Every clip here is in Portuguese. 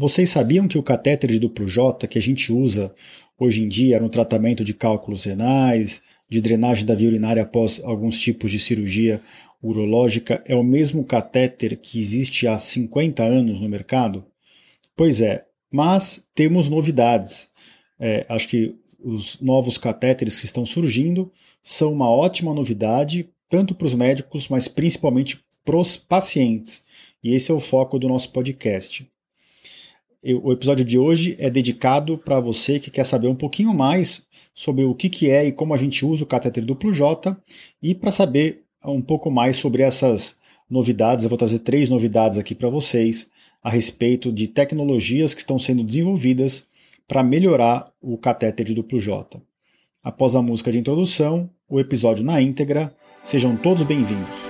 vocês sabiam que o catéter de duplo J que a gente usa hoje em dia no tratamento de cálculos renais, de drenagem da via urinária após alguns tipos de cirurgia urológica é o mesmo catéter que existe há 50 anos no mercado? Pois é, mas temos novidades. É, acho que os novos catéteres que estão surgindo são uma ótima novidade, tanto para os médicos, mas principalmente para os pacientes. E esse é o foco do nosso podcast. O episódio de hoje é dedicado para você que quer saber um pouquinho mais sobre o que, que é e como a gente usa o catéter duplo J e para saber um pouco mais sobre essas novidades. Eu vou trazer três novidades aqui para vocês a respeito de tecnologias que estão sendo desenvolvidas para melhorar o catéter de duplo J. Após a música de introdução, o episódio na íntegra. Sejam todos bem-vindos.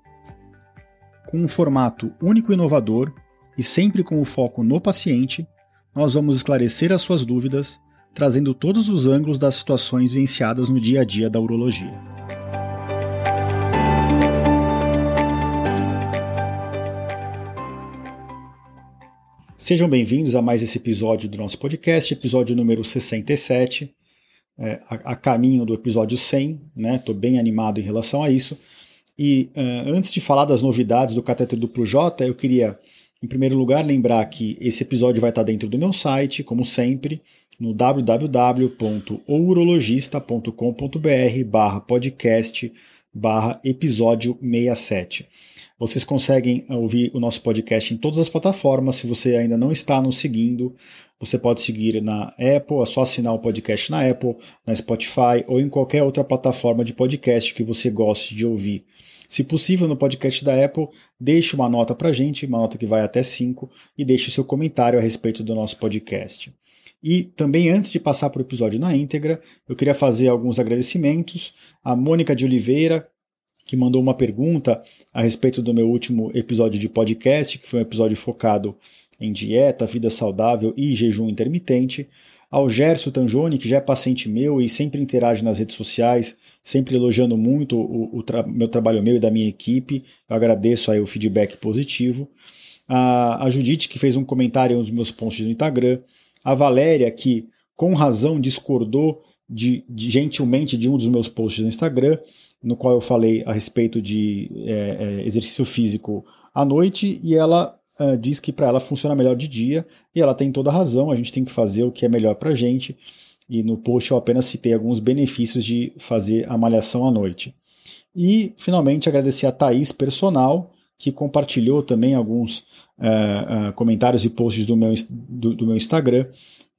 com um formato único e inovador e sempre com o foco no paciente, nós vamos esclarecer as suas dúvidas, trazendo todos os ângulos das situações vivenciadas no dia a dia da urologia. Sejam bem-vindos a mais esse episódio do nosso podcast, episódio número 67, é, a, a caminho do episódio 100, né? Estou bem animado em relação a isso. E uh, antes de falar das novidades do catéter duplo J, eu queria, em primeiro lugar, lembrar que esse episódio vai estar dentro do meu site, como sempre, no www.ourologista.com.br barra podcast barra episódio 67. Vocês conseguem ouvir o nosso podcast em todas as plataformas. Se você ainda não está nos seguindo, você pode seguir na Apple, é só assinar o podcast na Apple, na Spotify ou em qualquer outra plataforma de podcast que você goste de ouvir. Se possível, no podcast da Apple, deixe uma nota para a gente, uma nota que vai até 5, e deixe seu comentário a respeito do nosso podcast. E também, antes de passar para o episódio na íntegra, eu queria fazer alguns agradecimentos. A Mônica de Oliveira, que mandou uma pergunta a respeito do meu último episódio de podcast, que foi um episódio focado em dieta, vida saudável e jejum intermitente ao Gerson Tanjoni, que já é paciente meu e sempre interage nas redes sociais, sempre elogiando muito o, o tra meu trabalho meu e da minha equipe. Eu agradeço aí o feedback positivo. A, a Judite, que fez um comentário nos meus posts no Instagram. A Valéria, que com razão discordou de, de, gentilmente de um dos meus posts no Instagram, no qual eu falei a respeito de é, é, exercício físico à noite, e ela uh, diz que para ela funciona melhor de dia, e ela tem toda a razão, a gente tem que fazer o que é melhor para a gente, e no post eu apenas citei alguns benefícios de fazer a malhação à noite. E, finalmente, agradecer a Thaís Personal, que compartilhou também alguns uh, uh, comentários e posts do meu, do, do, meu Instagram,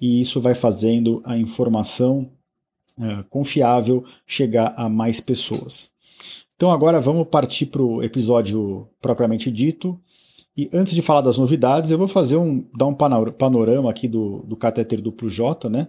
e isso vai fazendo a informação uh, confiável chegar a mais pessoas. Então agora vamos partir para o episódio propriamente dito. E antes de falar das novidades, eu vou fazer um dar um panorama aqui do, do catéter duplo J, né?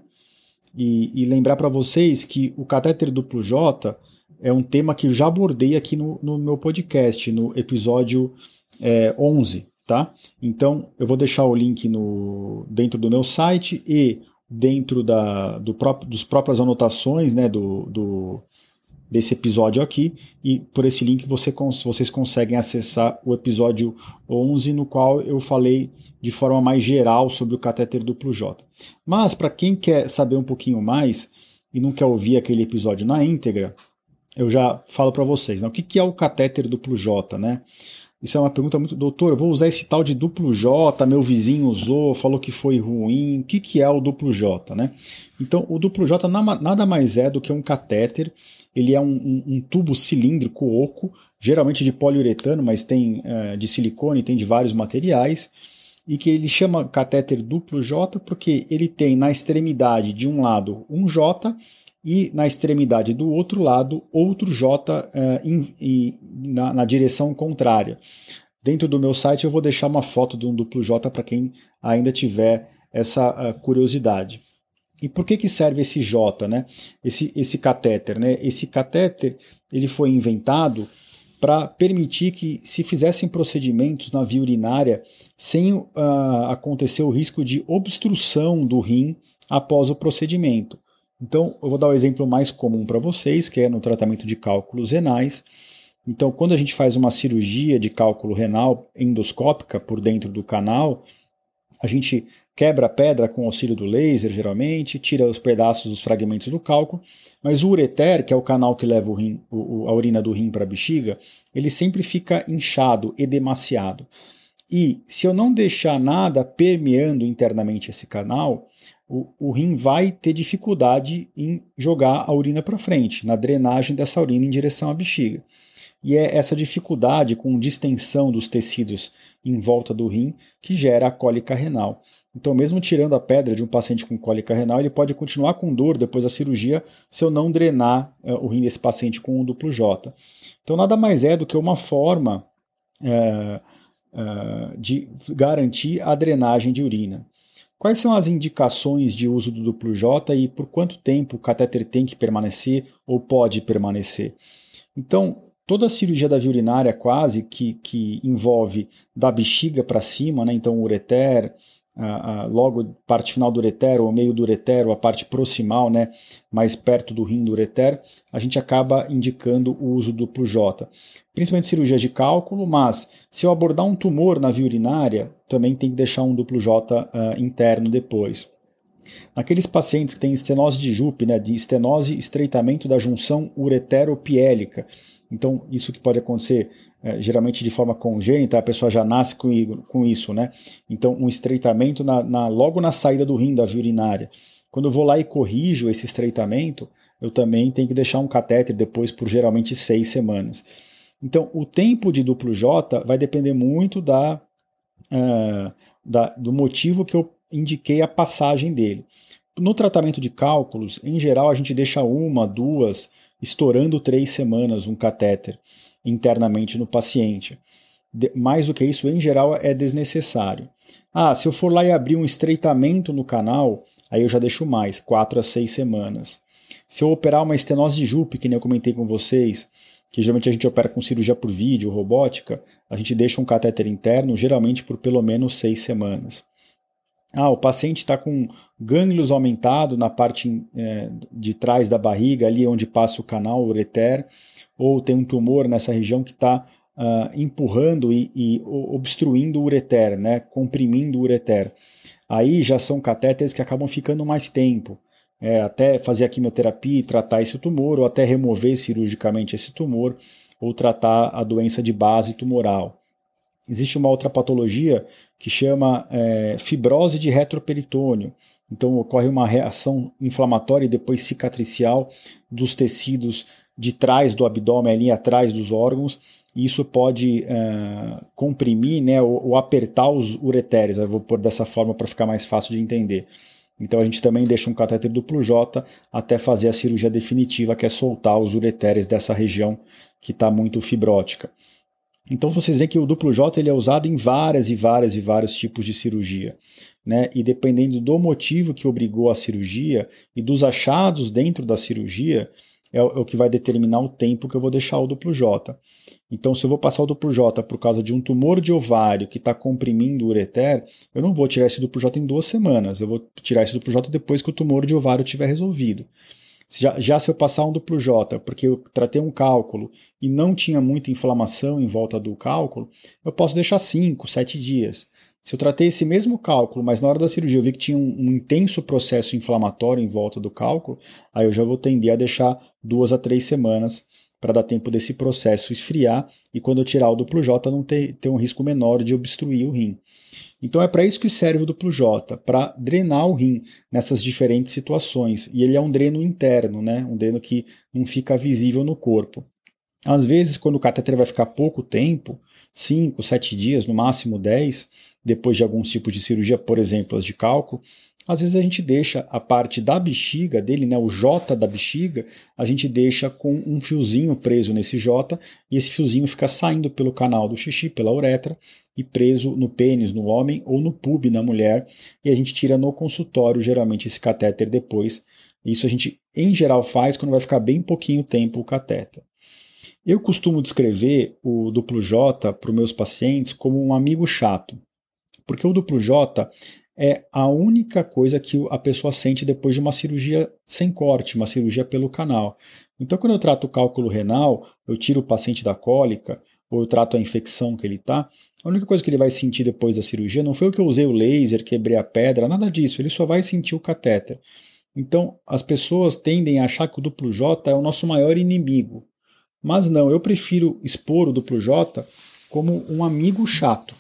E, e lembrar para vocês que o catéter duplo J é um tema que eu já abordei aqui no, no meu podcast, no episódio é, 11, tá? Então eu vou deixar o link no, dentro do meu site e dentro da, do próprio, dos próprias anotações né, do, do, desse episódio aqui e por esse link você, vocês conseguem acessar o episódio 11 no qual eu falei de forma mais geral sobre o catéter duplo J. Mas para quem quer saber um pouquinho mais e não quer ouvir aquele episódio na íntegra, eu já falo para vocês. Né? O que, que é o catéter duplo J, né? Isso é uma pergunta muito. Doutor, eu vou usar esse tal de duplo J, meu vizinho usou, falou que foi ruim. O que, que é o duplo J, né? Então, o duplo J nada mais é do que um catéter ele é um, um, um tubo cilíndrico oco, geralmente de poliuretano, mas tem uh, de silicone, tem de vários materiais. e que ele chama catéter duplo J porque ele tem na extremidade de um lado um J e na extremidade do outro lado outro J eh, in, na, na, direção contrária. Dentro do meu site eu vou deixar uma foto de um duplo J para quem ainda tiver essa uh, curiosidade. E por que, que serve esse J, né? esse, esse catéter? Né? Esse catéter ele foi inventado para permitir que se fizessem procedimentos na via urinária sem uh, acontecer o risco de obstrução do rim após o procedimento. Então, eu vou dar o um exemplo mais comum para vocês, que é no tratamento de cálculos renais. Então, quando a gente faz uma cirurgia de cálculo renal endoscópica por dentro do canal, a gente quebra a pedra com auxílio do laser, geralmente, tira os pedaços, os fragmentos do cálculo, mas o ureter, que é o canal que leva o rim, o, a urina do rim para a bexiga, ele sempre fica inchado, edemaciado. E se eu não deixar nada permeando internamente esse canal, o, o rim vai ter dificuldade em jogar a urina para frente, na drenagem dessa urina em direção à bexiga. E é essa dificuldade com distensão dos tecidos em volta do rim que gera a cólica renal. Então, mesmo tirando a pedra de um paciente com cólica renal, ele pode continuar com dor depois da cirurgia se eu não drenar uh, o rim desse paciente com um duplo J. Então, nada mais é do que uma forma uh, uh, de garantir a drenagem de urina. Quais são as indicações de uso do duplo J e por quanto tempo o catéter tem que permanecer ou pode permanecer? Então, toda a cirurgia da via urinária quase que, que envolve da bexiga para cima, né? então ureter, a, a, logo parte final do ureter, ou meio do ureter, ou a parte proximal, né, mais perto do rim do ureter, a gente acaba indicando o uso do J. Principalmente cirurgias de cálculo, mas se eu abordar um tumor na via urinária, também tem que deixar um duplo J uh, interno depois. Naqueles pacientes que têm estenose de Jupe, né, de estenose estreitamento da junção ureteropiélica, então, isso que pode acontecer é, geralmente de forma congênita, a pessoa já nasce com, com isso, né? Então, um estreitamento na, na, logo na saída do rim da via urinária. Quando eu vou lá e corrijo esse estreitamento, eu também tenho que deixar um catéter depois por geralmente seis semanas. Então, o tempo de duplo J vai depender muito da, uh, da, do motivo que eu indiquei a passagem dele. No tratamento de cálculos, em geral, a gente deixa uma, duas, estourando três semanas um catéter internamente no paciente. De, mais do que isso, em geral, é desnecessário. Ah, se eu for lá e abrir um estreitamento no canal, aí eu já deixo mais, quatro a seis semanas. Se eu operar uma estenose de Jupe, que nem eu comentei com vocês, que geralmente a gente opera com cirurgia por vídeo, robótica, a gente deixa um catéter interno, geralmente por pelo menos seis semanas. Ah, o paciente está com gânglios aumentado na parte é, de trás da barriga, ali onde passa o canal ureter, ou tem um tumor nessa região que está ah, empurrando e, e, obstruindo o ureter, né, comprimindo o ureter. Aí já são catéteres que acabam ficando mais tempo, é, até fazer a quimioterapia e tratar esse tumor, ou até remover cirurgicamente esse tumor, ou tratar a doença de base tumoral. Existe uma outra patologia que chama é, fibrose de retroperitônio. Então ocorre uma reação inflamatória e depois cicatricial dos tecidos de trás do abdômen, ali atrás dos órgãos, e isso pode é, comprimir né, ou, ou, apertar os ureteres. Eu vou pôr dessa forma para ficar mais fácil de entender. Então a gente também deixa um catéter duplo J até fazer a cirurgia definitiva, que é soltar os ureteres dessa região que está muito fibrótica. Então vocês veem que o duplo J ele é usado em várias e várias e vários tipos de cirurgia. Né? E dependendo do motivo que obrigou a cirurgia e dos achados dentro da cirurgia, é o, é que vai determinar o tempo que eu vou deixar o duplo J. Então, se eu vou passar o duplo J por causa de um tumor de ovário que está comprimindo o ureter, eu não vou tirar esse duplo J em duas semanas. Eu vou tirar esse duplo J depois que o tumor de ovário tiver resolvido. Já, já se eu passar um duplo J, porque eu tratei um cálculo e não tinha muita inflamação em volta do cálculo, eu posso deixar 5, 7 dias. Se eu tratei esse mesmo cálculo, mas na hora da cirurgia eu vi que tinha um, um, intenso processo inflamatório em volta do cálculo, aí eu já vou tender a deixar duas a três semanas para dar tempo desse processo esfriar e quando eu tirar o duplo J não ter, ter um risco menor de obstruir o rim. Então é para isso que serve o duplo J, para drenar o rim nessas diferentes situações. E ele é um dreno interno, né? um dreno que não fica visível no corpo. Às vezes, quando o catéter vai ficar pouco tempo, 5, 7 dias, no máximo 10, depois de alguns tipos de cirurgia, por exemplo, as de cálculo, às vezes a gente deixa a parte da bexiga dele, né, o J da bexiga, a gente deixa com um fiozinho preso nesse J e esse fiozinho fica saindo pelo canal do xixi, pela uretra e preso no pênis no homem ou no pub na mulher e a gente tira no consultório geralmente esse catéter depois. Isso a gente em geral faz quando vai ficar bem pouquinho tempo o catéter. Eu costumo descrever o duplo J para os meus pacientes como um amigo chato, porque o duplo J é a única coisa que a pessoa sente depois de uma cirurgia sem corte, uma cirurgia pelo canal. Então, quando eu trato o cálculo renal, eu tiro o paciente da cólica, ou eu trato a infecção que ele está, a única coisa que ele vai sentir depois da cirurgia não foi o que eu usei o laser, quebrei a pedra, nada disso, ele só vai sentir o catéter. Então, as pessoas tendem a achar que o duplo J é o nosso maior inimigo. Mas não, eu prefiro expor o duplo J como um amigo chato.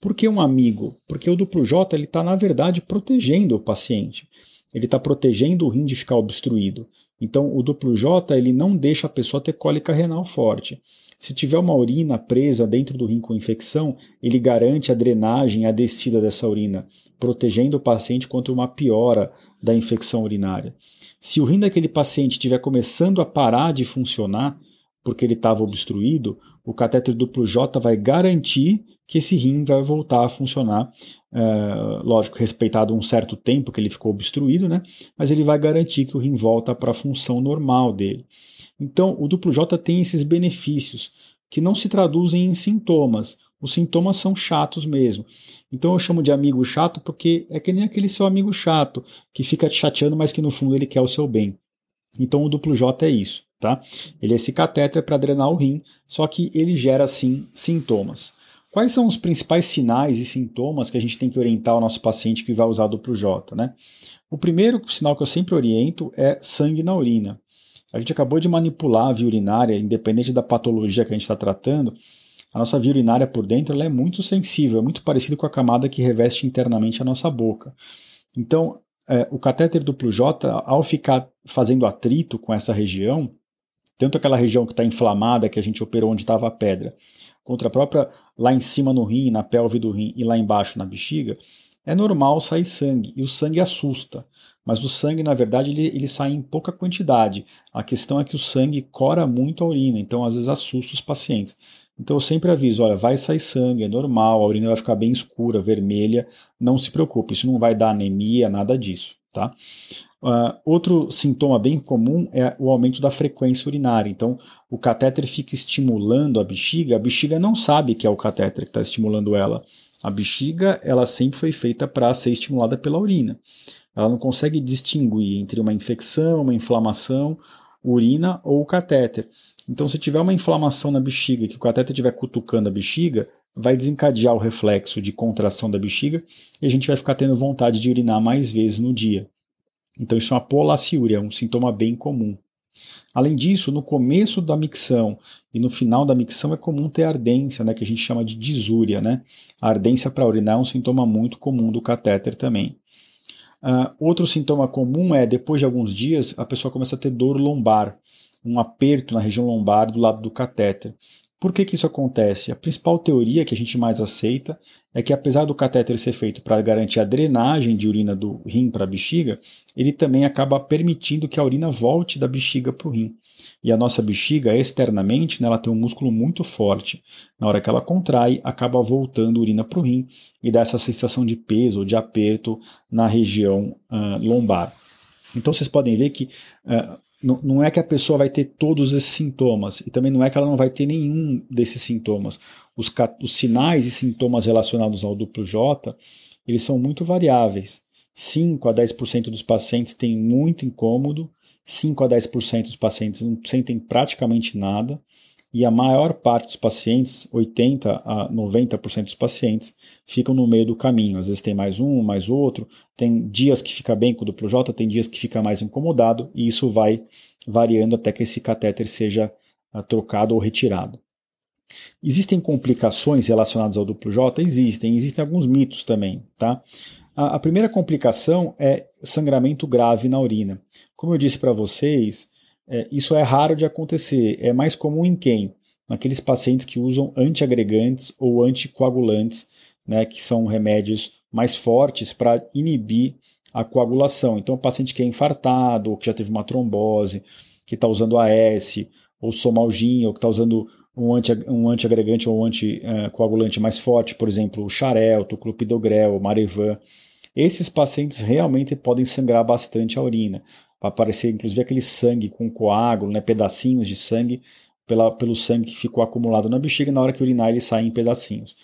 Por que um amigo? Porque o duplo J está, na verdade, protegendo o paciente. Ele está protegendo o rim de ficar obstruído. Então, o duplo J ele não deixa a pessoa ter cólica renal forte. Se tiver uma urina presa dentro do rim com infecção, ele garante a drenagem, a descida dessa urina, protegendo o paciente contra uma piora da infecção urinária. Se o rim daquele paciente estiver começando a parar de funcionar, porque ele estava obstruído, o catéter duplo J vai garantir que esse rim vai voltar a funcionar, é, lógico, respeitado um certo tempo que ele ficou obstruído, né? Mas ele vai garantir que o rim volta para a função normal dele. Então, o duplo J tem esses benefícios que não se traduzem em sintomas. Os sintomas são chatos mesmo. Então eu chamo de amigo chato porque é que nem aquele seu amigo chato que fica te chateando, mas que no fundo ele quer o seu bem. Então o duplo J é isso, tá? Ele é esse catéter para drenar o rim, só que ele gera sim sintomas. Quais são os principais sinais e sintomas que a gente tem que orientar o nosso paciente que vai usar duplo J, né? O primeiro sinal que eu sempre oriento é sangue na urina. A gente acabou de manipular a via urinária, independente da patologia que a gente está tratando, a nossa via urinária por dentro é muito sensível, é muito parecido com a camada que reveste internamente a nossa boca. Então, é, o catéter duplo J, ao ficar fazendo atrito com essa região, tanto aquela região que está inflamada, que a gente operou onde estava a pedra, contra a própria lá em cima no rim, na pelve do rim e lá embaixo na bexiga, é normal sair sangue e o sangue assusta. Mas o sangue, na verdade, ele, ele sai em pouca quantidade. A questão é que o sangue cora muito a urina, então às vezes assusta os pacientes. Então eu sempre aviso, olha, vai sair sangue, é normal, a urina vai ficar bem escura, vermelha, não se preocupe, isso não vai dar anemia, nada disso, tá? Uh, outro sintoma bem comum é o aumento da frequência urinária. Então, o catéter fica estimulando a bexiga, a bexiga não sabe que é o catéter que está estimulando ela. A bexiga, ela sempre foi feita para ser estimulada pela urina. Ela não consegue distinguir entre uma infecção, uma inflamação, urina ou catéter. Então, se tiver uma inflamação na bexiga, que o catéter estiver cutucando a bexiga, vai desencadear o reflexo de contração da bexiga e a gente vai ficar tendo vontade de urinar mais vezes no dia. Então isso é uma polaciúria, é um sintoma bem comum. Além disso, no começo da micção e no final da micção é comum ter ardência, né, que a gente chama de disúria. Né? A ardência para urinar é um sintoma muito comum do catéter também. Uh, outro sintoma comum é, depois de alguns dias, a pessoa começa a ter dor lombar, um aperto na região lombar do lado do catéter. Por que, que isso acontece? A principal teoria que a gente mais aceita é que, apesar do catéter ser feito para garantir a drenagem de urina do rim para a bexiga, ele também acaba permitindo que a urina volte da bexiga para o rim. E a nossa bexiga, externamente, né, ela tem um músculo muito forte. Na hora que ela contrai, acaba voltando urina para o rim e dá essa sensação de peso ou de aperto na região uh, lombar. Então vocês podem ver que uh, não, é que a pessoa vai ter todos esses sintomas e também não é que ela não vai ter nenhum desses sintomas. Os, os sinais e sintomas relacionados ao duplo J, eles são muito variáveis. 5 a 10% dos pacientes têm muito incômodo, 5 a 10% dos pacientes não sentem praticamente nada, e a maior parte dos pacientes, 80 a 90% dos pacientes, ficam no meio do caminho. Às vezes tem mais um, mais outro, tem dias que fica bem com o duplo J, tem dias que fica mais incomodado, e isso vai variando até que esse catéter seja uh, trocado ou retirado. Existem complicações relacionadas ao duplo J? Existem, existem alguns mitos também, tá? A, a primeira complicação é sangramento grave na urina. Como eu disse para vocês, é, isso é raro de acontecer. É mais comum em quem? Naqueles pacientes que usam antiagregantes ou anticoagulantes né, que são remédios mais fortes para inibir a coagulação. Então, o paciente que é infartado, ou que já teve uma trombose, que está usando AS, ou somalgina, ou que está usando um, anti, um antiagregante ou um anticoagulante mais forte, por exemplo, o xarelto, o clopidogrel, o marevan, esses pacientes realmente podem sangrar bastante a urina. Aparecer, inclusive, aquele sangue com coágulo, né, pedacinhos de sangue, pela, pelo sangue que ficou acumulado na bexiga, na hora que urinar ele sai em pedacinhos.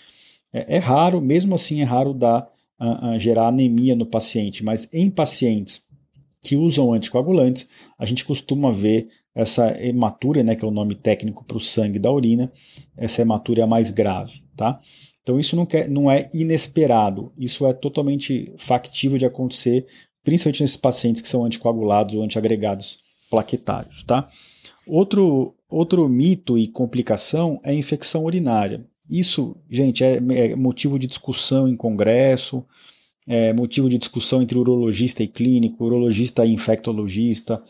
É, é raro, mesmo assim é raro dar, a, a gerar anemia no paciente, mas em pacientes que usam anticoagulantes, a gente costuma ver essa hematúria, né, que é o nome técnico para o sangue da urina, essa hematúria mais grave, tá? Então isso não, quer, não é inesperado, isso é totalmente factível de acontecer, principalmente nesses pacientes que são anticoagulados ou antiagregados plaquetários, tá? Outro, outro mito e complicação é a infecção urinária. Isso, gente, é, é motivo de discussão em congresso, é motivo de discussão entre urologista e clínico, urologista e infectologista.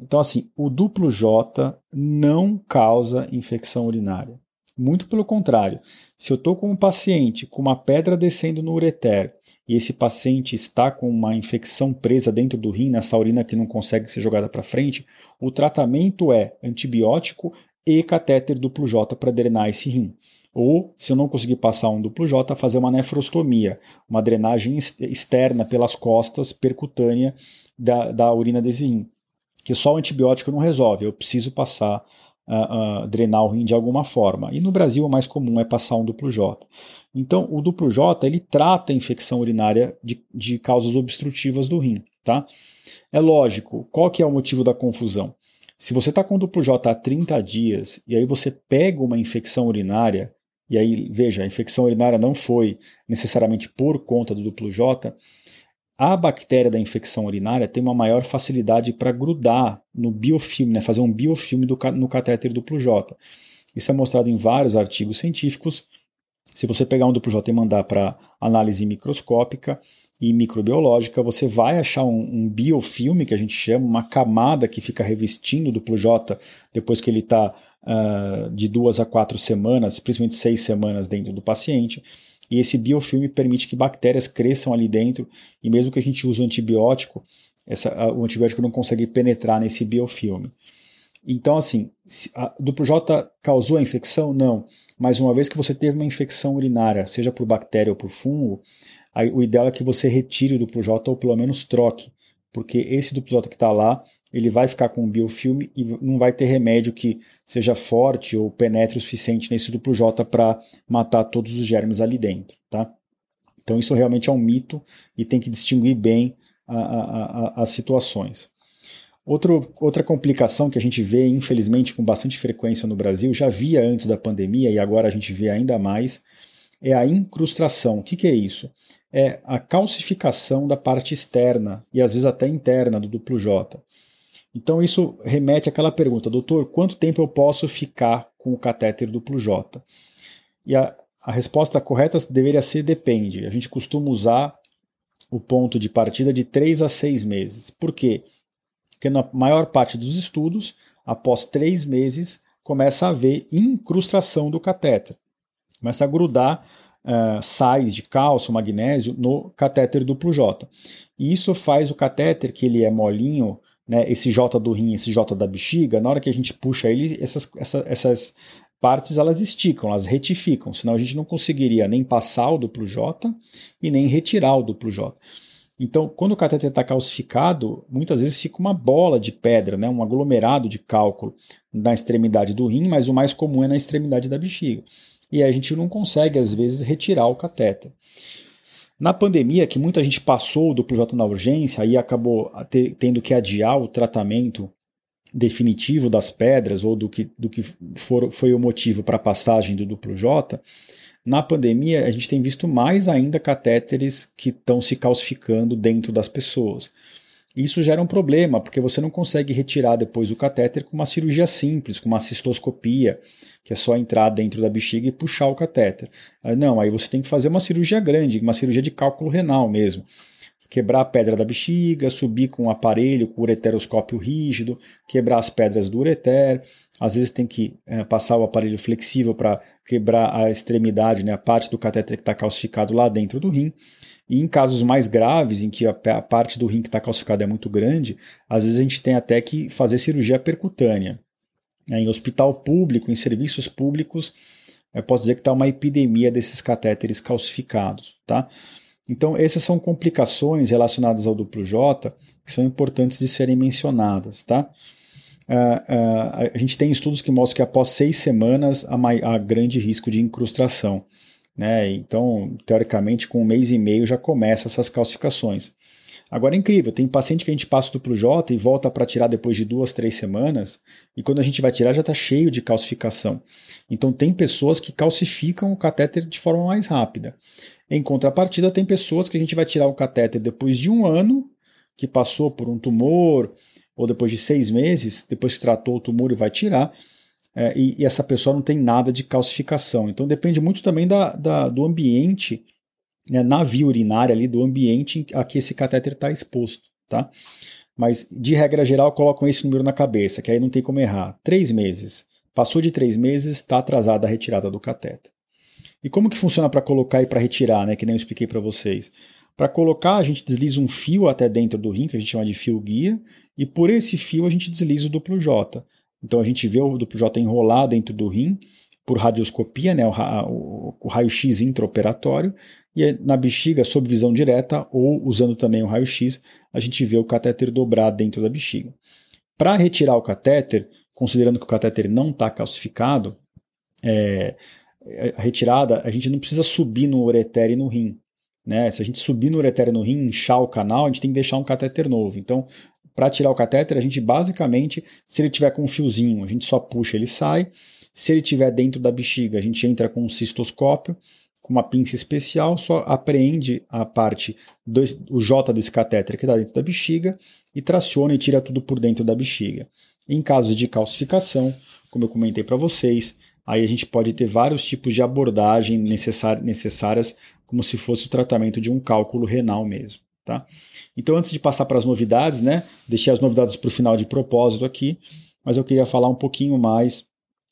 Então, assim, o duplo J não causa infecção urinária. Muito pelo contrário, se eu estou com um paciente com uma pedra descendo no ureter e esse paciente está com uma infecção presa dentro do rim, nessa urina que não consegue ser jogada para frente, o tratamento é antibiótico e catéter duplo J para drenar esse rim. Ou, se eu não conseguir passar um duplo J, fazer uma nefrostomia, uma drenagem externa pelas costas percutânea da, da urina desse rim. Que só o antibiótico não resolve, eu preciso passar uh, uh, drenar o rim de alguma forma. E no Brasil o mais comum é passar um duplo J. Então, o duplo J ele trata a infecção urinária de, de causas obstrutivas do rim. Tá? É lógico, qual que é o motivo da confusão? Se você está com duplo J há 30 dias e aí você pega uma infecção urinária, e aí, veja, a infecção urinária não foi necessariamente por conta do duplo J, a bactéria da infecção urinária tem uma maior facilidade para grudar no biofilme, né, fazer um biofilme do, no catéter duplo J. Isso é mostrado em vários artigos científicos. Se você pegar um duplo J e mandar para análise microscópica e microbiológica, você vai achar um, um, biofilme, que a gente chama, uma camada que fica revestindo o duplo J depois que ele está uh, ah, de duas a quatro semanas, principalmente seis semanas dentro do paciente e esse biofilme permite que bactérias cresçam ali dentro, e mesmo que a gente use o antibiótico, essa, o antibiótico não consegue penetrar nesse biofilme. Então, assim, a duplo J causou a infecção? Não. Mas uma vez que você teve uma infecção urinária, seja por bactéria ou por fungo, aí, o ideal é que você retire o duplo J ou pelo menos troque, porque esse duplo J que está lá ele vai ficar com um biofilme e não vai ter remédio que seja forte ou penetre o suficiente nesse duplo J para matar todos os germes ali dentro, tá? Então isso realmente é um mito e tem que distinguir bem a, a, a, as situações. Outro, outra complicação que a gente vê, infelizmente, com bastante frequência no Brasil, já via antes da pandemia e agora a gente vê ainda mais, é a incrustação. O que, que é isso? É a calcificação da parte externa e às vezes até interna do duplo J. Então isso remete àquela pergunta, doutor, quanto tempo eu posso ficar com o catéter duplo J? E a, a resposta correta deveria ser depende. A gente costuma usar o ponto de partida de 3 a 6 meses. Por quê? Porque na maior parte dos estudos, após 3 meses, começa a haver incrustação do catéter. Começa a grudar uh, sais de cálcio, magnésio no catéter duplo J. E isso faz o catéter, que ele é molinho, né, esse J do rim, esse J da bexiga, na hora que a gente puxa ele, essas, essa, essas partes elas esticam, elas retificam, senão a gente não conseguiria nem passar o duplo J e nem retirar o duplo J. Então, quando o cateter está calcificado, muitas vezes fica uma bola de pedra, né, um aglomerado de cálculo na extremidade do rim, mas o mais comum é na extremidade da bexiga. E a gente não consegue, às vezes, retirar o cateter. Na pandemia, que muita gente passou do J na urgência e acabou tendo que adiar o tratamento definitivo das pedras ou do que, do que for, foi o motivo para a passagem do duplo J, na pandemia a gente tem visto mais ainda catéteres que estão se calcificando dentro das pessoas. Isso gera um problema, porque você não consegue retirar depois o catéter com uma cirurgia simples, com uma cistoscopia, que é só entrar dentro da bexiga e puxar o catéter. Não, aí você tem que fazer uma cirurgia grande, uma cirurgia de cálculo renal mesmo. quebrar a pedra da bexiga, subir com um aparelho, com ureteroscópio rígido, quebrar as pedras do ureter. Às vezes tem que é, passar o aparelho flexível para quebrar a extremidade, né, a parte do catéter que está calcificado lá dentro do rim. E em casos mais graves, em que a, a parte do rim que está calcificado é muito grande, às vezes a gente tem até que fazer cirurgia percutânea. É, em hospital público, em serviços públicos, eu posso dizer que está uma epidemia desses catéteres calcificados. Tá? Então, essas são complicações relacionadas ao duplo J que são importantes de serem mencionadas. Tá? Uh, uh, a gente tem estudos que mostram que após seis semanas há, há grande risco de incrustação. Né? Então, teoricamente, com um mês e meio já começa essas calcificações. Agora é incrível, tem paciente que a gente passa o duplo J e volta para tirar depois de duas, três semanas, e quando a gente vai tirar já está cheio de calcificação. Então tem pessoas que calcificam o catéter de forma mais rápida. Em contrapartida, tem pessoas que a gente vai tirar o catéter depois de um ano, que passou por um tumor, ou depois de seis meses, depois que tratou o tumor e vai tirar, é, e, e, essa pessoa não tem nada de calcificação. Então depende muito também da, da do ambiente, né, na via urinária ali, do ambiente a que esse catéter está exposto. Tá? Mas, de regra geral, colocam esse número na cabeça, que aí não tem como errar. Três meses. Passou de três meses, está atrasada a retirada do catéter. E como que funciona para colocar e para retirar, né, que nem eu expliquei para vocês? Para colocar, a gente desliza um fio até dentro do rim, que a gente chama de fio guia, e por esse fio a gente desliza o duplo J. Então a gente vê o duplo J enrolar dentro do rim por radioscopia, né, o, o, o raio-x intraoperatório, e na bexiga, sob visão direta ou usando também o raio-x, a gente vê o catéter dobrar dentro da bexiga. Para retirar o catéter, considerando que o catéter não está calcificado, é, a retirada, a gente não precisa subir no ureter e no rim. Né? Se a gente subir no ureter e no rim, inchar o canal, a gente tem que deixar um catéter novo. Então, para tirar o catéter, a gente basicamente, se ele tiver com um fiozinho, a gente só puxa, ele sai. Se ele tiver dentro da bexiga, a gente entra com um cistoscópio, com uma pinça especial, só apreende a parte do o J desse catéter que está dentro da bexiga e traciona e tira tudo por dentro da bexiga. Em caso de calcificação, como eu comentei para vocês, aí a gente pode ter vários tipos de abordagem necessárias, como se fosse o tratamento de um cálculo renal mesmo. Tá? Então, antes de passar para as novidades, né, deixei as novidades para o final de propósito aqui, mas eu queria falar um pouquinho mais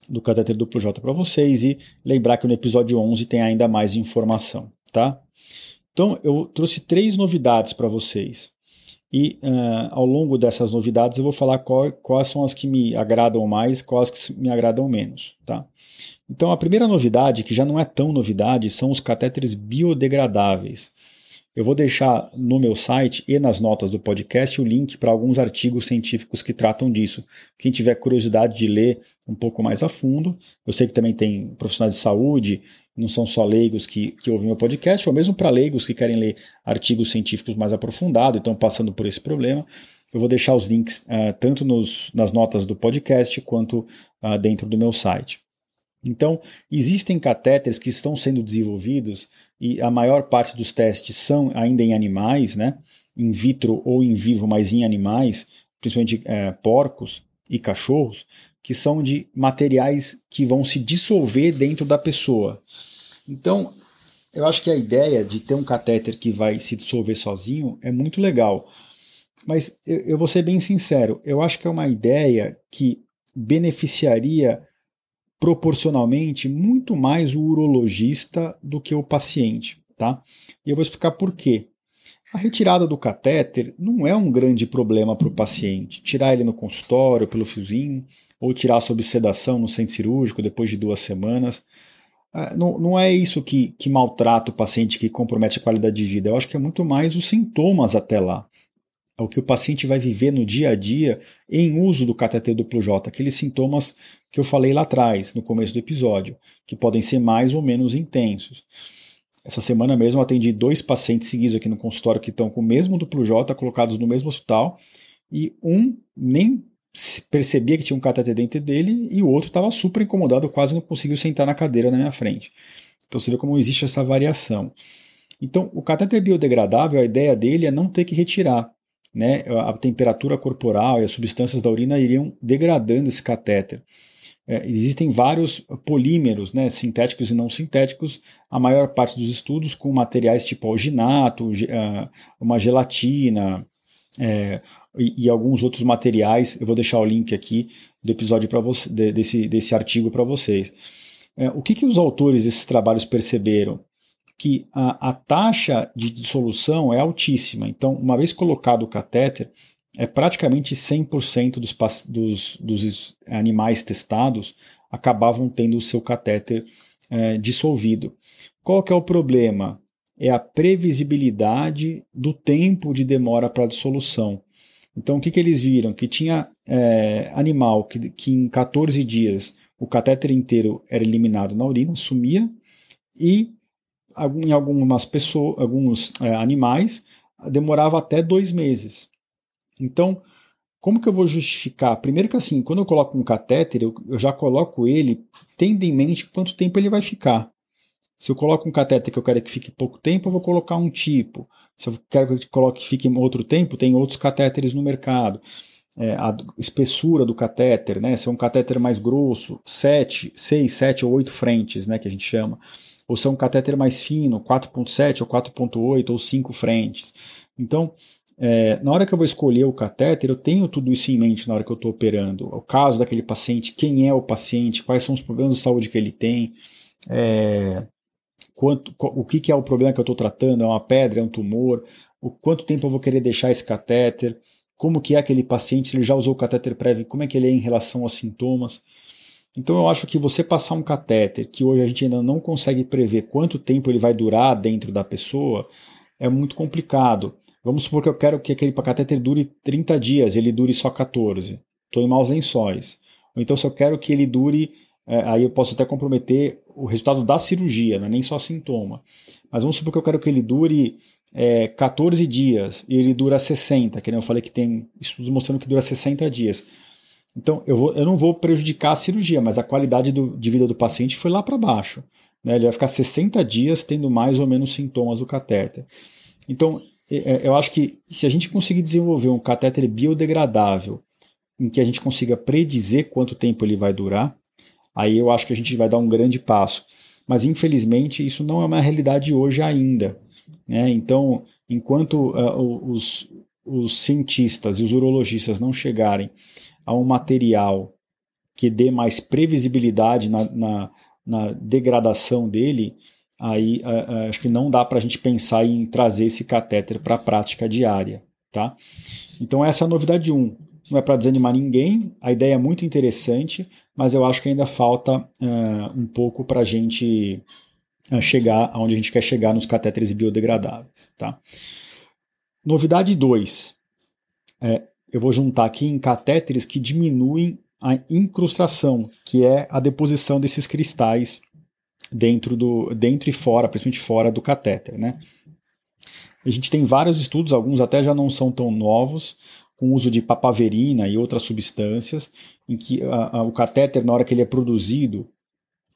do catéter duplo J para vocês e lembrar que no episódio 11 tem ainda mais informação. Tá? Então, eu trouxe três novidades para vocês. E uh, ao longo dessas novidades eu vou falar qual, quais são as que me agradam mais, quais que me agradam menos. Tá? Então, a primeira novidade, que já não é tão novidade, são os catéteres biodegradáveis. Eu vou deixar no meu site e nas notas do podcast o link para alguns artigos científicos que tratam disso. Quem tiver curiosidade de ler um pouco mais a fundo, eu sei que também tem profissionais de saúde, não são só leigos que, que ouvem o podcast, ou mesmo para leigos que querem ler artigos científicos mais aprofundados, estão passando por esse problema. Eu vou deixar os links uh, tanto nos, nas notas do podcast quanto uh, dentro do meu site. Então, existem catéteres que estão sendo desenvolvidos e a maior parte dos testes são ainda em animais, né? in vitro ou in vivo, mas em animais, principalmente é, porcos e cachorros, que são de materiais que vão se dissolver dentro da pessoa. Então, eu acho que a ideia de ter um catéter que vai se dissolver sozinho é muito legal. Mas eu, eu vou ser bem sincero, eu acho que é uma ideia que beneficiaria proporcionalmente muito mais o urologista do que o paciente, tá? E eu vou explicar por quê. A retirada do catéter não é um grande problema para o paciente. Tirar ele no consultório pelo fiozinho, ou tirar sob sedação no centro cirúrgico depois de duas semanas. Ah, não, não é isso que, que maltrata o paciente, que compromete a qualidade de vida. Eu acho que é muito mais os sintomas até lá ao que o paciente vai viver no dia a dia em uso do cateter duplo J, aqueles sintomas que eu falei lá atrás, no começo do episódio, que podem ser mais ou menos intensos. Essa semana mesmo eu atendi dois pacientes seguidos aqui no consultório que estão com o mesmo duplo J, colocados no mesmo hospital, e um nem percebia que tinha um cateter dentro dele e o outro estava super incomodado, quase não conseguiu sentar na cadeira na minha frente. Então você vê como existe essa variação. Então, o cateter biodegradável, a ideia dele é não ter que retirar né, a temperatura corporal e as substâncias da urina iriam degradando esse catéter. é, existem vários polímeros, né, sintéticos e não sintéticos, a maior parte dos estudos com materiais tipo alginato, uh, uma gelatina é, e, e, alguns outros materiais. Eu vou deixar o link aqui do episódio para você, desse, desse artigo para vocês. É, o que, que os autores desses trabalhos perceberam? Que a, a taxa de dissolução é altíssima. Então, uma vez colocado o catéter, é praticamente 100% dos, dos, dos animais testados acabavam tendo o seu catéter é, dissolvido. Qual que é o problema? É a previsibilidade do tempo de demora para a dissolução. Então, o que, que eles viram? Que tinha é, animal que, que em 14 dias o catéter inteiro era eliminado na urina, sumia, e em algumas pessoas, alguns é, animais demorava até dois meses. Então, como que eu vou justificar? Primeiro que assim, quando eu coloco um catéter, eu, eu já coloco ele tendo em mente quanto tempo ele vai ficar. Se eu coloco um catéter que eu quero que fique pouco tempo, eu vou colocar um tipo. Se eu quero que coloque que fique outro tempo, tem outros catéteres no mercado. É, a espessura do catéter, né? Se é um catéter mais grosso, 7, 6, 7 ou 8 frentes, né, que a gente chama. Ou se é um catéter mais fino, 4.7 ou 4.8 ou 5 frentes. Então, é, na hora que eu vou escolher o catéter, eu tenho tudo isso em mente na hora que eu estou operando. O caso daquele paciente, quem é o paciente, quais são os problemas de saúde que ele tem, é, quanto, o que, que, é o problema que eu estou tratando, é uma pedra, é um tumor, o quanto tempo eu vou querer deixar esse catéter, como que é aquele paciente, se ele já usou o catéter prévio, como é que ele é em relação aos sintomas. Então eu acho que você passar um catéter, que hoje a gente ainda não consegue prever quanto tempo ele vai durar dentro da pessoa, é muito complicado. Vamos supor que eu quero que aquele catéter dure 30 dias, ele dure só 14. Estou em maus lençóis. Ou então, se eu quero que ele dure, é, aí eu posso até comprometer o resultado da cirurgia, não é nem só sintoma. Mas vamos supor que eu quero que ele dure é, 14 dias e ele dura 60, que nem eu falei que tem estudos mostrando que dura 60 dias. Então, eu, vou, eu não vou prejudicar a cirurgia, mas a qualidade do, de vida do paciente foi lá para baixo. Né? Ele vai ficar 60 dias tendo mais ou menos sintomas do catéter. Então, é, é, eu acho que se a gente conseguir desenvolver um catéter biodegradável em que a gente consiga predizer quanto tempo ele vai durar, aí eu acho que a gente vai dar um grande passo. Mas infelizmente isso não é uma realidade hoje ainda. Né? Então, enquanto uh, os, os cientistas e os urologistas não chegarem a um material que dê mais previsibilidade na, na, na degradação dele, aí uh, uh, acho que não dá para a gente pensar em trazer esse catéter para a prática diária. Tá? Então essa é a novidade 1. Um. Não é para desanimar ninguém, a ideia é muito interessante, mas eu acho que ainda falta uh, um pouco para a gente chegar aonde a gente quer chegar nos catéteres biodegradáveis. Tá? Novidade 2. É, eu vou juntar aqui em catéteres que diminuem a incrustação, que é a deposição desses cristais dentro, do, dentro e fora, principalmente fora do catéter. Né? A gente tem vários estudos, alguns até já não são tão novos, com uso de papaverina e outras substâncias, em que a, a, o catéter, na hora que ele é produzido,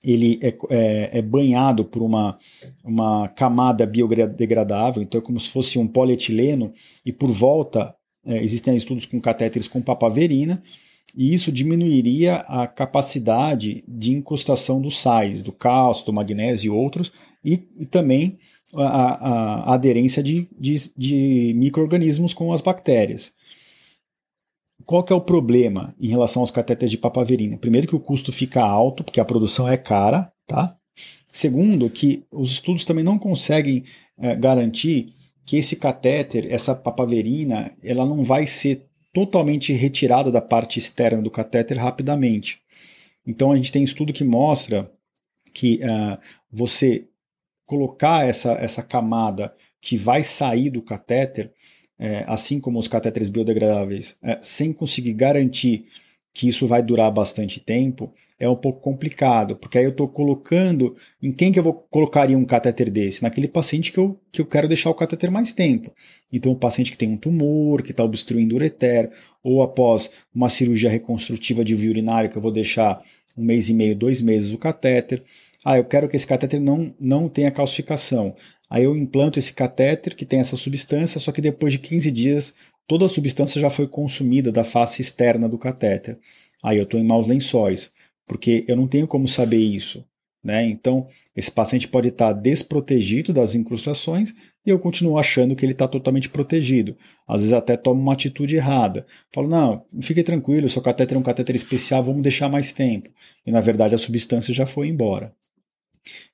ele é, é, é, banhado por uma, uma camada biodegradável, então é como se fosse um polietileno, e por volta é, existem estudos com catéteres com papaverina, e isso diminuiria a capacidade de incrustação dos sais, do cálcio, do magnésio e outros, e, e também a, a, aderência de, de, de micro-organismos com as bactérias. Qual que é o problema em relação aos catéteres de papaverina? Primeiro que o custo fica alto, porque a produção é cara, tá? Segundo, que os estudos também não conseguem é, garantir que esse catéter, essa papaverina, ela não vai ser totalmente retirada da parte externa do catéter rapidamente. Então a gente tem estudo que mostra que uh, você colocar essa, essa camada que vai sair do catéter, é, assim como os catéteres biodegradáveis, é, sem conseguir garantir que isso vai durar bastante tempo, é um pouco complicado, porque aí eu estou colocando em quem que eu vou colocaria um catéter desse? Naquele paciente que eu, que eu quero deixar o catéter mais tempo. Então, o paciente que tem um tumor, que está obstruindo o ureter, ou após uma cirurgia reconstrutiva de via que eu vou deixar um mês e meio, dois meses o catéter. Ah, eu quero que esse catéter não, não tenha calcificação. Aí eu implanto esse catéter que tem essa substância, só que depois de 15 dias toda a substância já foi consumida da face externa do catéter. Aí eu estou em maus lençóis. porque eu não tenho como saber isso. Né? Então, esse paciente pode estar desprotegido das incrustações e eu continuo achando que ele está totalmente protegido. Às vezes até tomo uma atitude errada. Falo, não, fique tranquilo, seu catéter é um catéter especial, vamos deixar mais tempo. E na verdade a substância já foi embora.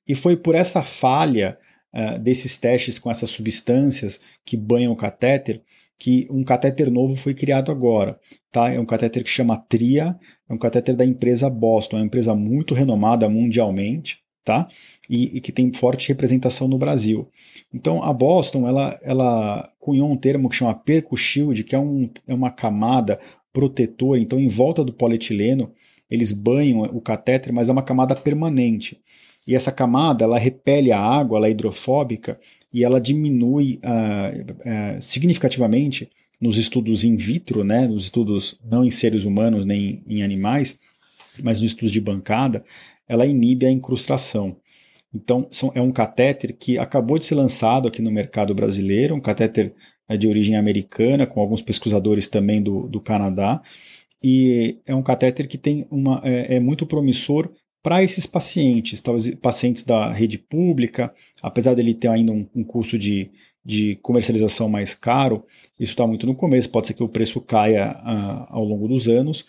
E foi por essa falha uh, desses testes com essas substâncias que banham o catéter que um catéter novo foi criado agora. Tá? É um catéter que chama TRIA, é um catéter da empresa Boston, é uma empresa muito renomada mundialmente, tá? E, e, que tem forte representação no Brasil. Então a Boston ela, ela cunhou um termo que chama Percushield, que é, um, é uma camada protetora. Então em volta do polietileno eles banham o catéter, mas é uma camada permanente. E essa camada ela repele a água, ela é hidrofóbica e ela diminui uh, uh, significativamente nos estudos in vitro, né, nos estudos não em seres humanos nem em animais, mas nos estudos de bancada, ela inibe a incrustação. Então, são, é um catéter que acabou de ser lançado aqui no mercado brasileiro, um catéter é, de origem americana, com alguns pesquisadores também do, do Canadá, e é um catéter que tem uma, é, é muito promissor para esses pacientes, talvez pacientes da rede pública, apesar dele ter ainda um, um custo de, de comercialização mais caro, isso está muito no começo, pode ser que o preço caia uh, ao longo dos anos.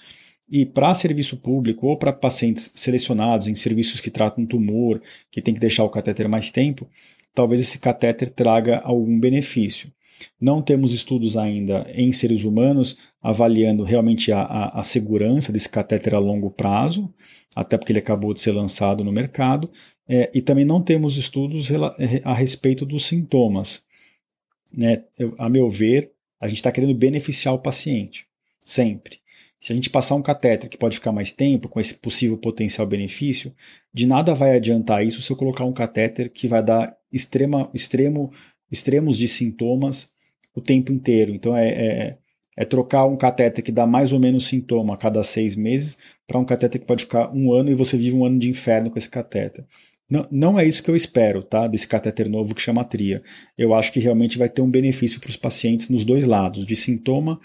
E para serviço público ou para pacientes selecionados em serviços que tratam tumor, que tem que deixar o catéter mais tempo, talvez esse catéter traga algum benefício. Não temos estudos ainda em seres humanos avaliando realmente a, a, a segurança desse catéter a longo prazo, até porque ele acabou de ser lançado no mercado, é, e também não temos estudos a respeito dos sintomas. Né? Eu, a meu ver, a gente está querendo beneficiar o paciente, sempre. Se a gente passar um catéter que pode ficar mais tempo, com esse possível potencial benefício, de nada vai adiantar isso se eu colocar um catéter que vai dar extrema, extremo, extremos de sintomas o tempo inteiro. Então é, é é trocar um catéter que dá mais ou menos sintoma a cada seis meses para um catéter que pode ficar um ano e você vive um ano de inferno com esse catéter. Não, não é isso que eu espero, tá? Desse catéter novo que chama TRIA. Eu acho que realmente vai ter um benefício para os pacientes nos dois lados, de sintoma,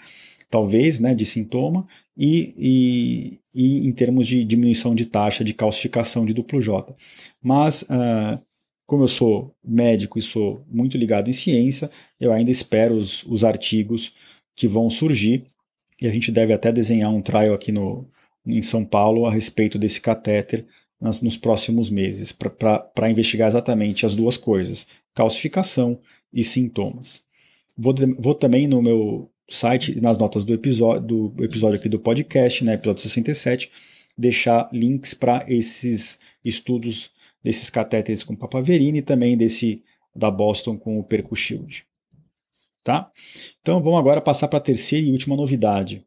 talvez, né, de sintoma, e, e, e em termos de diminuição de taxa de calcificação de duplo J. Mas, uh, como eu sou médico e sou muito ligado em ciência, eu ainda espero os, os artigos que vão surgir e a gente deve até desenhar um trial aqui no, em São Paulo a respeito desse catéter nas, nos próximos meses, para investigar exatamente as duas coisas, calcificação e sintomas. Vou, vou também no meu site, nas notas do episódio, do episódio aqui do podcast, né, episódio 67, deixar links para esses estudos desses catéteres com papaverina e também desse da Boston com o Percushield. Tá? Então vamos agora passar para a terceira e última novidade.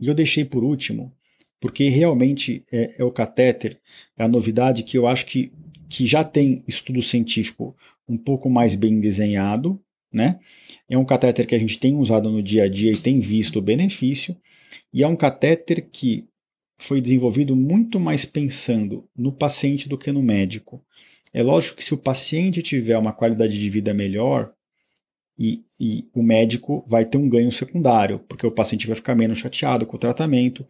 E eu deixei por último, porque realmente é, é, o catéter, é a novidade que eu acho que, que já tem estudo científico um pouco mais bem desenhado. Né? É um catéter que a gente tem usado no dia a dia e tem visto o benefício, e é um catéter que foi desenvolvido muito mais pensando no paciente do que no médico. É lógico que se o paciente tiver uma qualidade de vida melhor, e, e, o médico vai ter um ganho secundário, porque o paciente vai ficar menos chateado com o tratamento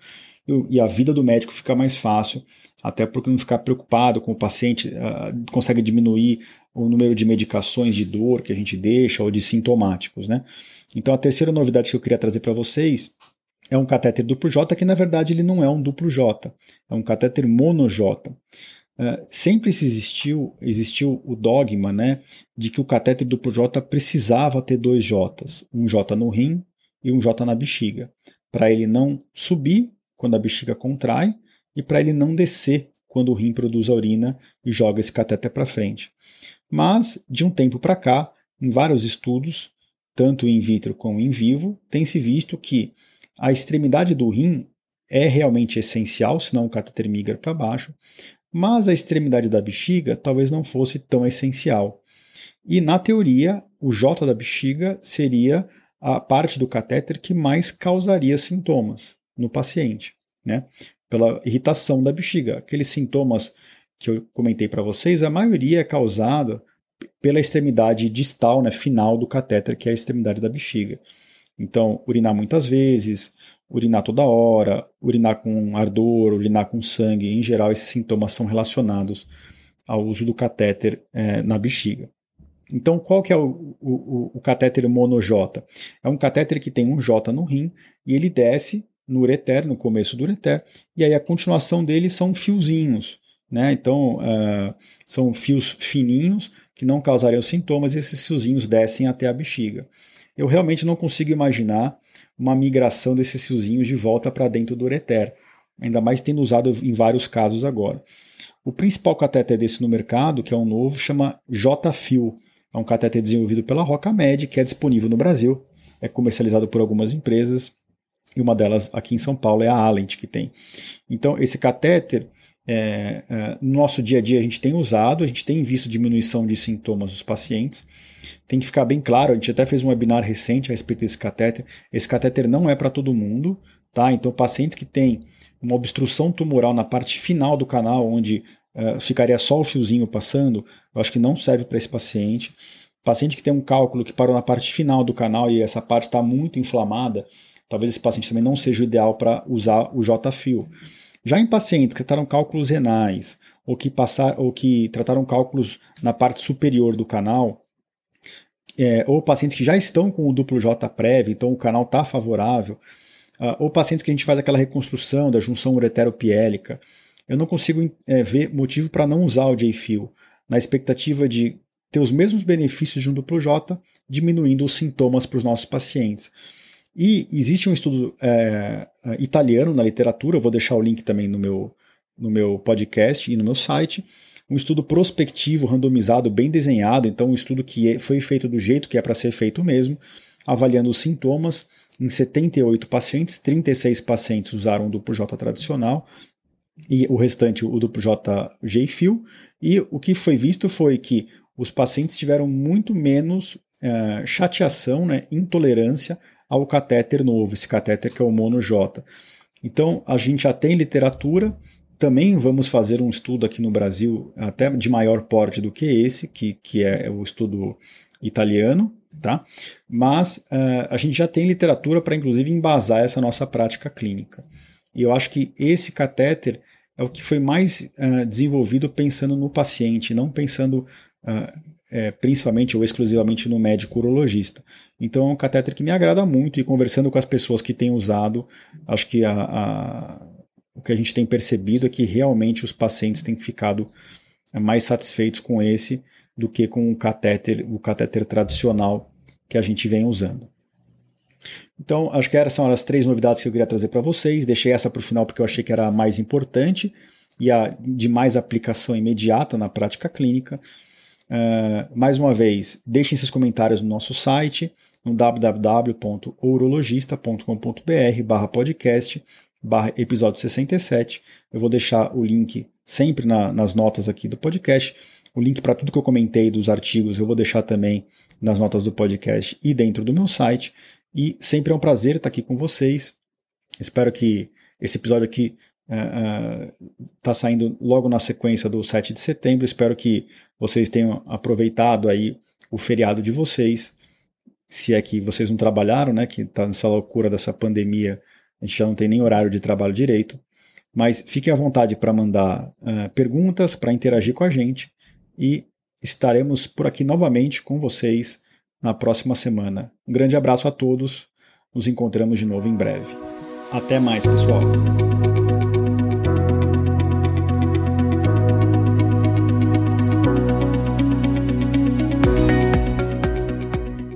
e, a vida do médico fica mais fácil, até porque não ficar preocupado com o paciente, uh, consegue diminuir o número de medicações de dor que a gente deixa ou de sintomáticos. Né? Então a terceira novidade que eu queria trazer para vocês é um catéter duplo J, que na verdade ele não é um duplo J, é um catéter mono J. Uh, sempre existiu, existiu o dogma né, de que o catéter duplo J precisava ter dois Js, um J no rim e um J na bexiga, para ele não subir quando a bexiga contrai e para ele não descer quando o rim produz a urina e joga esse catéter para frente. Mas, de um tempo para cá, em vários estudos, tanto in vitro como in vivo, tem se visto que a extremidade do rim é realmente essencial, senão o catéter migra para baixo, mas a extremidade da bexiga talvez não fosse tão essencial. E na teoria, o J da bexiga seria a parte do catéter que mais causaria sintomas no paciente, né? Pela irritação da bexiga. Aqueles sintomas que eu comentei para vocês, a maioria é causada pela extremidade distal, né, final do catéter, que é a extremidade da bexiga. Então, urinar muitas vezes, urinar toda hora, urinar com ardor, urinar com sangue, em geral esses sintomas são relacionados ao uso do catéter é, na bexiga. Então, qual que é o, o, o catéter mono-J? É um catéter que tem um J no rim e ele desce no ureter, no começo do ureter, e aí a continuação dele são fiozinhos. Né? Então, uh, são fios fininhos que não causariam sintomas e esses fiozinhos descem até a bexiga. Eu realmente não consigo imaginar uma migração desses fiozinhos de volta para dentro do ureter, ainda mais tendo usado em vários casos agora. O principal catéter desse no mercado, que é um novo, chama J-Fio. É um catéter desenvolvido pela Rocamed, que é disponível no Brasil, é comercializado por algumas empresas, e uma delas aqui em São Paulo é a Alent que tem. Então, esse catéter, é, é, no nosso dia a dia, a gente tem usado, a gente tem visto diminuição de sintomas dos pacientes. Tem que ficar bem claro, a gente até fez um webinar recente a respeito desse catéter. Esse catéter não é para todo mundo, tá? Então, pacientes que têm uma obstrução tumoral na parte final do canal, onde uh, ficaria só o fiozinho passando, eu acho que não serve para esse paciente. Paciente que tem um cálculo que parou na parte final do canal e essa parte está muito inflamada, talvez esse paciente também não seja o ideal para usar o J-fio. Já em pacientes que trataram cálculos renais ou que, passar, ou que trataram cálculos na parte superior do canal, é, ou pacientes que já estão com o duplo J prévio, então o canal está favorável, uh, ou pacientes que a gente faz aquela reconstrução da junção ureteropiélica, eu não consigo é, ver motivo para não usar o J-Fio, na expectativa de ter os mesmos benefícios de um duplo J, diminuindo os sintomas para os nossos pacientes. E existe um estudo é, italiano na literatura, eu vou deixar o link também no meu, no meu podcast e no meu site, um estudo prospectivo, randomizado, bem desenhado, então um estudo que é, foi feito do jeito que é para ser feito mesmo, avaliando os sintomas. Em 78 pacientes, 36 pacientes usaram o duplo J tradicional e o restante o duplo J J-fio, e o que foi visto foi que os pacientes tiveram muito menos uh, chateação, né, intolerância ao catéter novo, esse catéter que é o mono J. Então a gente já tem literatura, também vamos fazer um estudo aqui no Brasil, até de maior porte do que esse, que, que é o estudo italiano, tá? Mas uh, a gente já tem literatura para, inclusive, embasar essa nossa prática clínica. E eu acho que esse catéter é o que foi mais uh, desenvolvido pensando no paciente, não pensando uh, é, principalmente ou exclusivamente no médico urologista. Então é um catéter que me agrada muito e conversando com as pessoas que têm usado, acho que a, a, o que a gente tem percebido é que realmente os pacientes têm ficado mais satisfeitos com esse do que com o catéter, o catéter tradicional que a gente vem usando. Então, acho que essas são as três novidades que eu queria trazer para vocês. Deixei essa para o final porque eu achei que era a mais importante e a de mais aplicação imediata na prática clínica. Uh, mais uma vez, deixem seus comentários no nosso site, no www.ourologista.com.br barra podcast barra episódio 67. Eu vou deixar o link sempre na, nas notas aqui do podcast o link para tudo que eu comentei dos artigos eu vou deixar também nas notas do podcast e dentro do meu site. E sempre é um prazer estar aqui com vocês. Espero que esse episódio aqui está uh, uh, saindo logo na sequência do 7 de setembro. Espero que vocês tenham aproveitado aí o feriado de vocês. Se é que vocês não trabalharam, né? Que está nessa loucura dessa pandemia, a gente já não tem nem horário de trabalho direito. Mas fiquem à vontade para mandar uh, perguntas, para interagir com a gente e estaremos por aqui novamente com vocês na próxima semana. Um grande abraço a todos, nos encontramos de novo em breve. Até mais, pessoal!